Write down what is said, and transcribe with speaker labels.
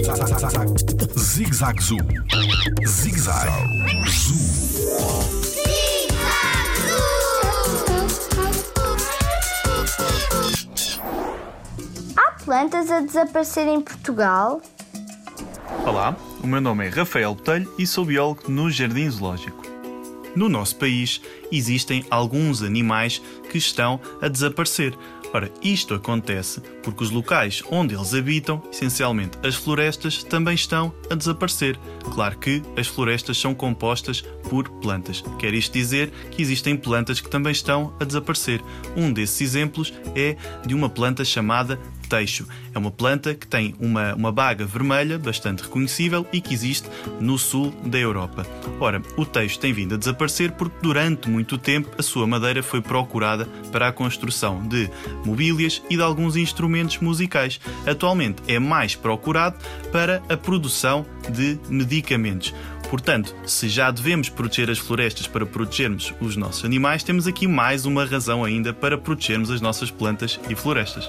Speaker 1: Zig Zag Zoo. Zig Zag Zoo.
Speaker 2: Há plantas a desaparecer em Portugal?
Speaker 3: Olá, o meu nome é Rafael Botelho e sou biólogo no Jardim Zoológico. No nosso país existem alguns animais que estão a desaparecer. Ora, isto acontece porque os locais onde eles habitam, essencialmente as florestas, também estão a desaparecer. Claro que as florestas são compostas por plantas. Quer isto dizer que existem plantas que também estão a desaparecer. Um desses exemplos é de uma planta chamada teixo. É uma planta que tem uma, uma baga vermelha bastante reconhecível e que existe no sul da Europa. Ora, o teixo tem vindo a desaparecer porque durante muito tempo a sua madeira foi procurada para a construção de mobílias e de alguns instrumentos musicais. Atualmente é mais procurado para a produção de medicamentos. Portanto, se já devemos proteger as florestas para protegermos os nossos animais, temos aqui mais uma razão ainda para protegermos as nossas plantas e florestas.